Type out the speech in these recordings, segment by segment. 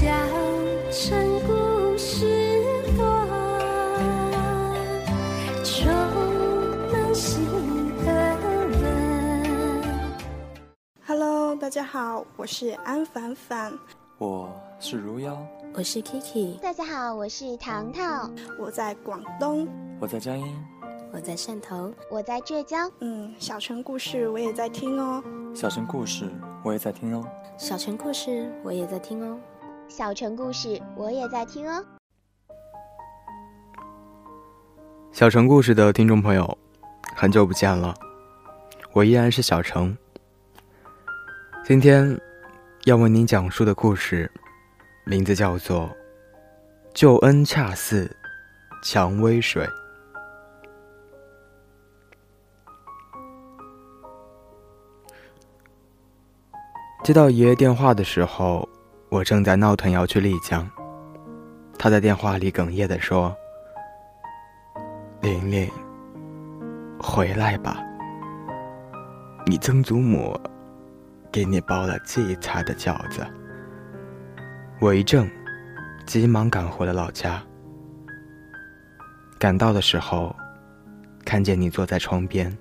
小城故事多，充满喜和乐。Hello，大家好，我是安凡凡，我是如妖，我是 Kiki，大家好，我是糖糖，我在广东。我在江阴，我在汕头。我在浙江。嗯，小城故事我也在听哦。小城故事我也在听哦。小城故事我也在听哦。小城故事我也在听哦。小城故事的听众朋友，很久不见了，我依然是小城。今天要为您讲述的故事，名字叫做《救恩恰似蔷薇水》。接到爷爷电话的时候，我正在闹腾要去丽江。他在电话里哽咽地说：“玲玲，回来吧，你曾祖母给你包了荠菜的饺子。”我一怔，急忙赶回了老家。赶到的时候，看见你坐在窗边，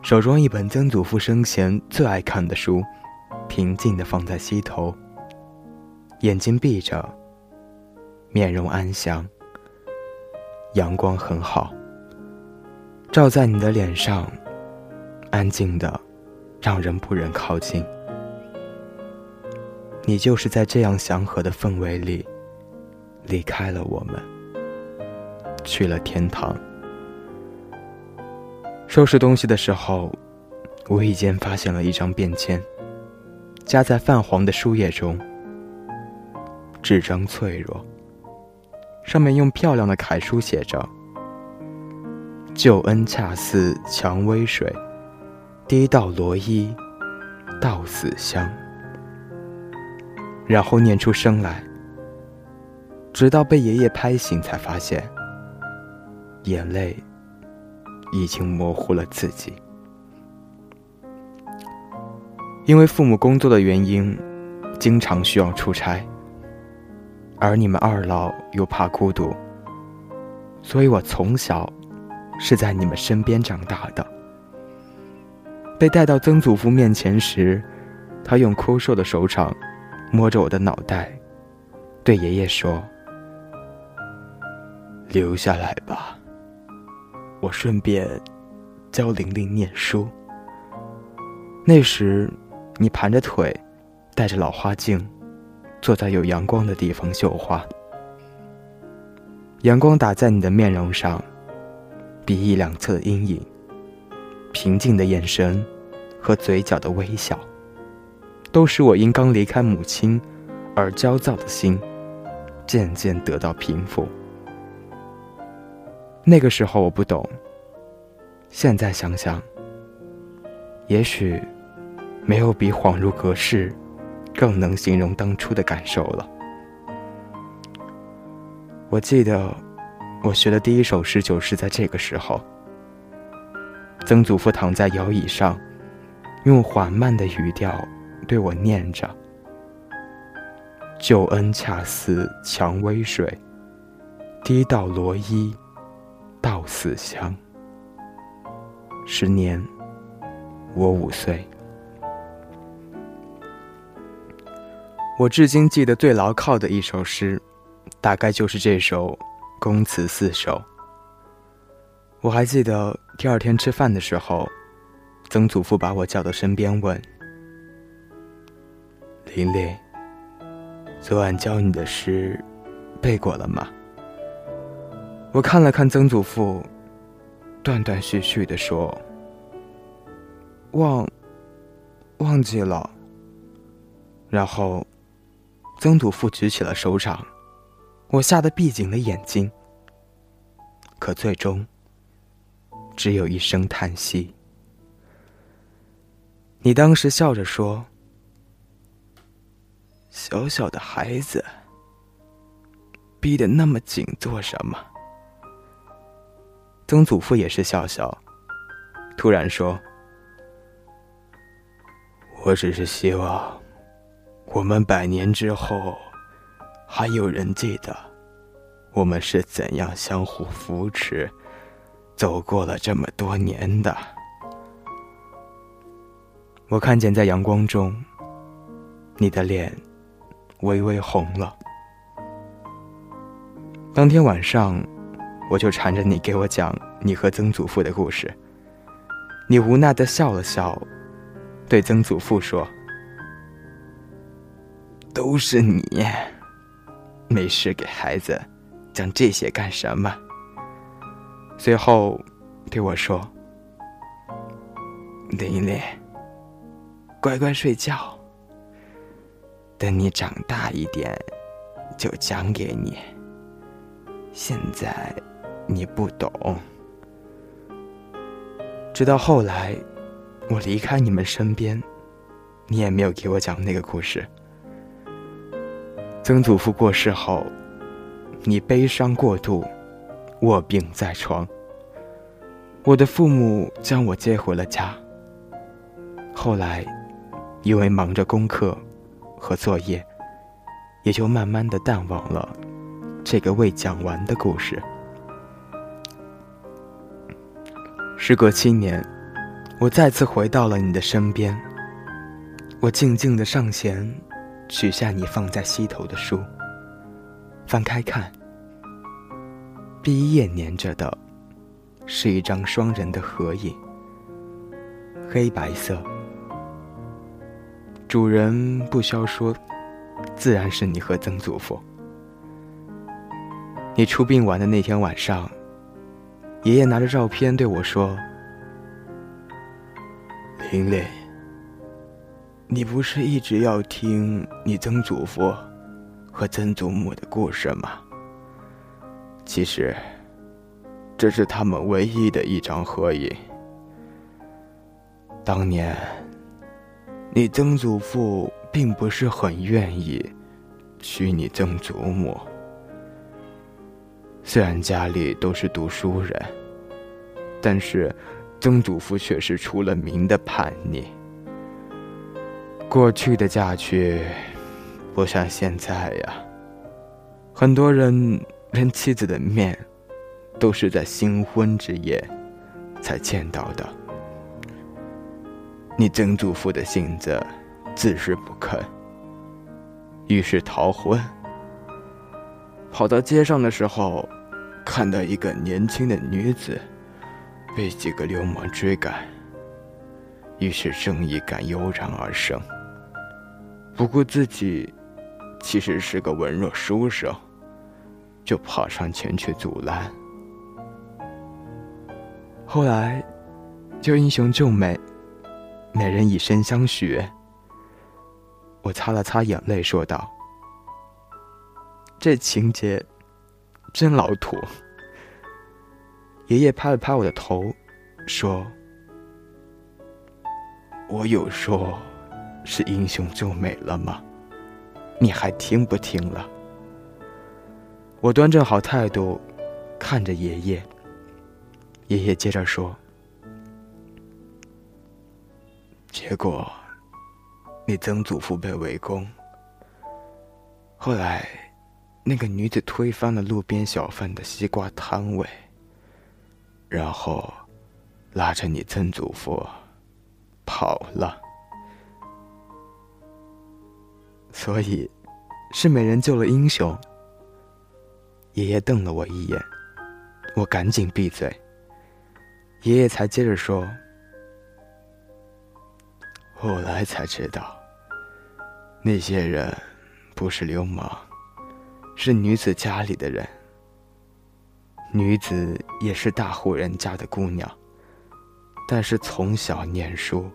手中一本曾祖父生前最爱看的书，平静地放在膝头，眼睛闭着，面容安详。阳光很好，照在你的脸上，安静的，让人不忍靠近。你就是在这样祥和的氛围里，离开了我们，去了天堂。收拾东西的时候，无意间发现了一张便签，夹在泛黄的书页中。纸张脆弱，上面用漂亮的楷书写着：“救恩恰似蔷薇水，滴到罗衣，到死香。”然后念出声来，直到被爷爷拍醒，才发现眼泪已经模糊了自己。因为父母工作的原因，经常需要出差，而你们二老又怕孤独，所以我从小是在你们身边长大的。被带到曾祖父面前时，他用枯瘦的手掌。摸着我的脑袋，对爷爷说：“留下来吧，我顺便教玲玲念书。”那时，你盘着腿，戴着老花镜，坐在有阳光的地方绣花。阳光打在你的面容上，鼻翼两侧的阴影，平静的眼神和嘴角的微笑。都使我因刚离开母亲而焦躁的心渐渐得到平复。那个时候我不懂，现在想想，也许没有比恍如隔世更能形容当初的感受了。我记得我学的第一首诗就是在这个时候。曾祖父躺在摇椅上，用缓慢的语调。对我念着：“旧恩恰似蔷薇水，滴到罗衣，到死香。”十年，我五岁。我至今记得最牢靠的一首诗，大概就是这首《宫词四首》。我还记得第二天吃饭的时候，曾祖父把我叫到身边问。玲玲，昨晚教你的诗背过了吗？我看了看曾祖父，断断续续的说：“忘，忘记了。”然后，曾祖父举起了手掌，我吓得闭紧了眼睛。可最终，只有一声叹息。你当时笑着说。小小的孩子，逼得那么紧做什么？曾祖父也是笑笑，突然说：“我只是希望，我们百年之后，还有人记得我们是怎样相互扶持，走过了这么多年的？我看见在阳光中，你的脸微微红了。当天晚上，我就缠着你给我讲你和曾祖父的故事。你无奈的笑了笑，对曾祖父说：“都是你，没事给孩子讲这些干什么？”随后对我说：“琳琳，乖乖睡觉。等你长大一点，就讲给你。”现在你不懂，直到后来我离开你们身边，你也没有给我讲那个故事。曾祖父过世后，你悲伤过度，卧病在床。我的父母将我接回了家。后来，因为忙着功课和作业，也就慢慢的淡忘了。这个未讲完的故事。时隔七年，我再次回到了你的身边。我静静的上前，取下你放在膝头的书，翻开看。第一页粘着的，是一张双人的合影，黑白色。主人不消说，自然是你和曾祖父。你出殡完的那天晚上，爷爷拿着照片对我说：“玲玲，你不是一直要听你曾祖父和曾祖母的故事吗？其实，这是他们唯一的一张合影。当年，你曾祖父并不是很愿意娶你曾祖母。”虽然家里都是读书人，但是曾祖父却是出了名的叛逆。过去的嫁娶不像现在呀，很多人连妻子的面都是在新婚之夜才见到的。你曾祖父的性子自是不肯，于是逃婚。跑到街上的时候，看到一个年轻的女子被几个流氓追赶，于是正义感油然而生。不过自己其实是个文弱书生，就跑上前去阻拦。后来就英雄救美，美人以身相许。我擦了擦眼泪，说道。这情节真老土。爷爷拍了拍我的头，说：“我有说是英雄救美了吗？你还听不听了？”我端正好态度，看着爷爷。爷爷接着说：“结果，你曾祖父被围攻，后来……”那个女子推翻了路边小贩的西瓜摊位，然后拉着你曾祖父跑了。所以，是美人救了英雄。爷爷瞪了我一眼，我赶紧闭嘴。爷爷才接着说：“后来才知道，那些人不是流氓。”是女子家里的人。女子也是大户人家的姑娘，但是从小念书，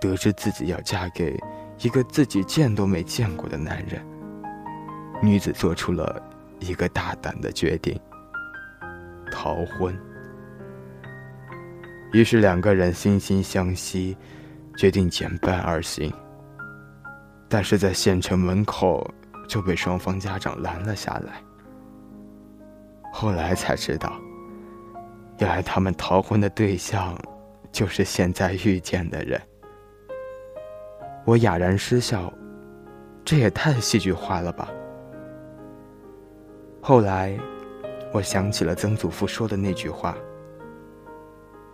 得知自己要嫁给一个自己见都没见过的男人，女子做出了一个大胆的决定：逃婚。于是两个人惺惺相惜，决定结伴而行。但是在县城门口。就被双方家长拦了下来。后来才知道，原来他们逃婚的对象，就是现在遇见的人。我哑然失笑，这也太戏剧化了吧！后来，我想起了曾祖父说的那句话：“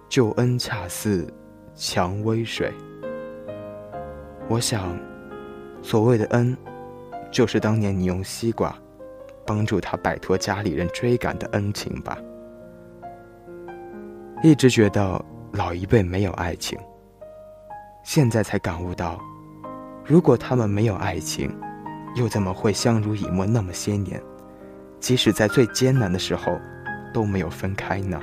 救恩恰似蔷薇水。”我想，所谓的恩，就是当年你用西瓜帮助他摆脱家里人追赶的恩情吧。一直觉得老一辈没有爱情，现在才感悟到，如果他们没有爱情，又怎么会相濡以沫那么些年？即使在最艰难的时候，都没有分开呢。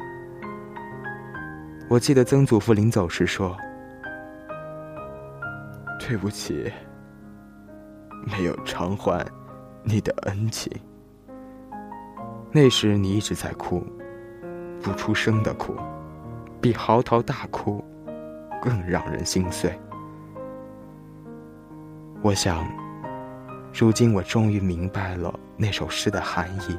我记得曾祖父临走时说：“对不起，没有偿还你的恩情。”那时你一直在哭，不出声的哭，比嚎啕大哭更让人心碎。我想。如今我终于明白了那首诗的含义：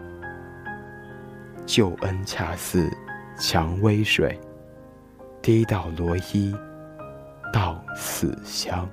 旧恩恰似蔷薇水，滴到罗衣到死香。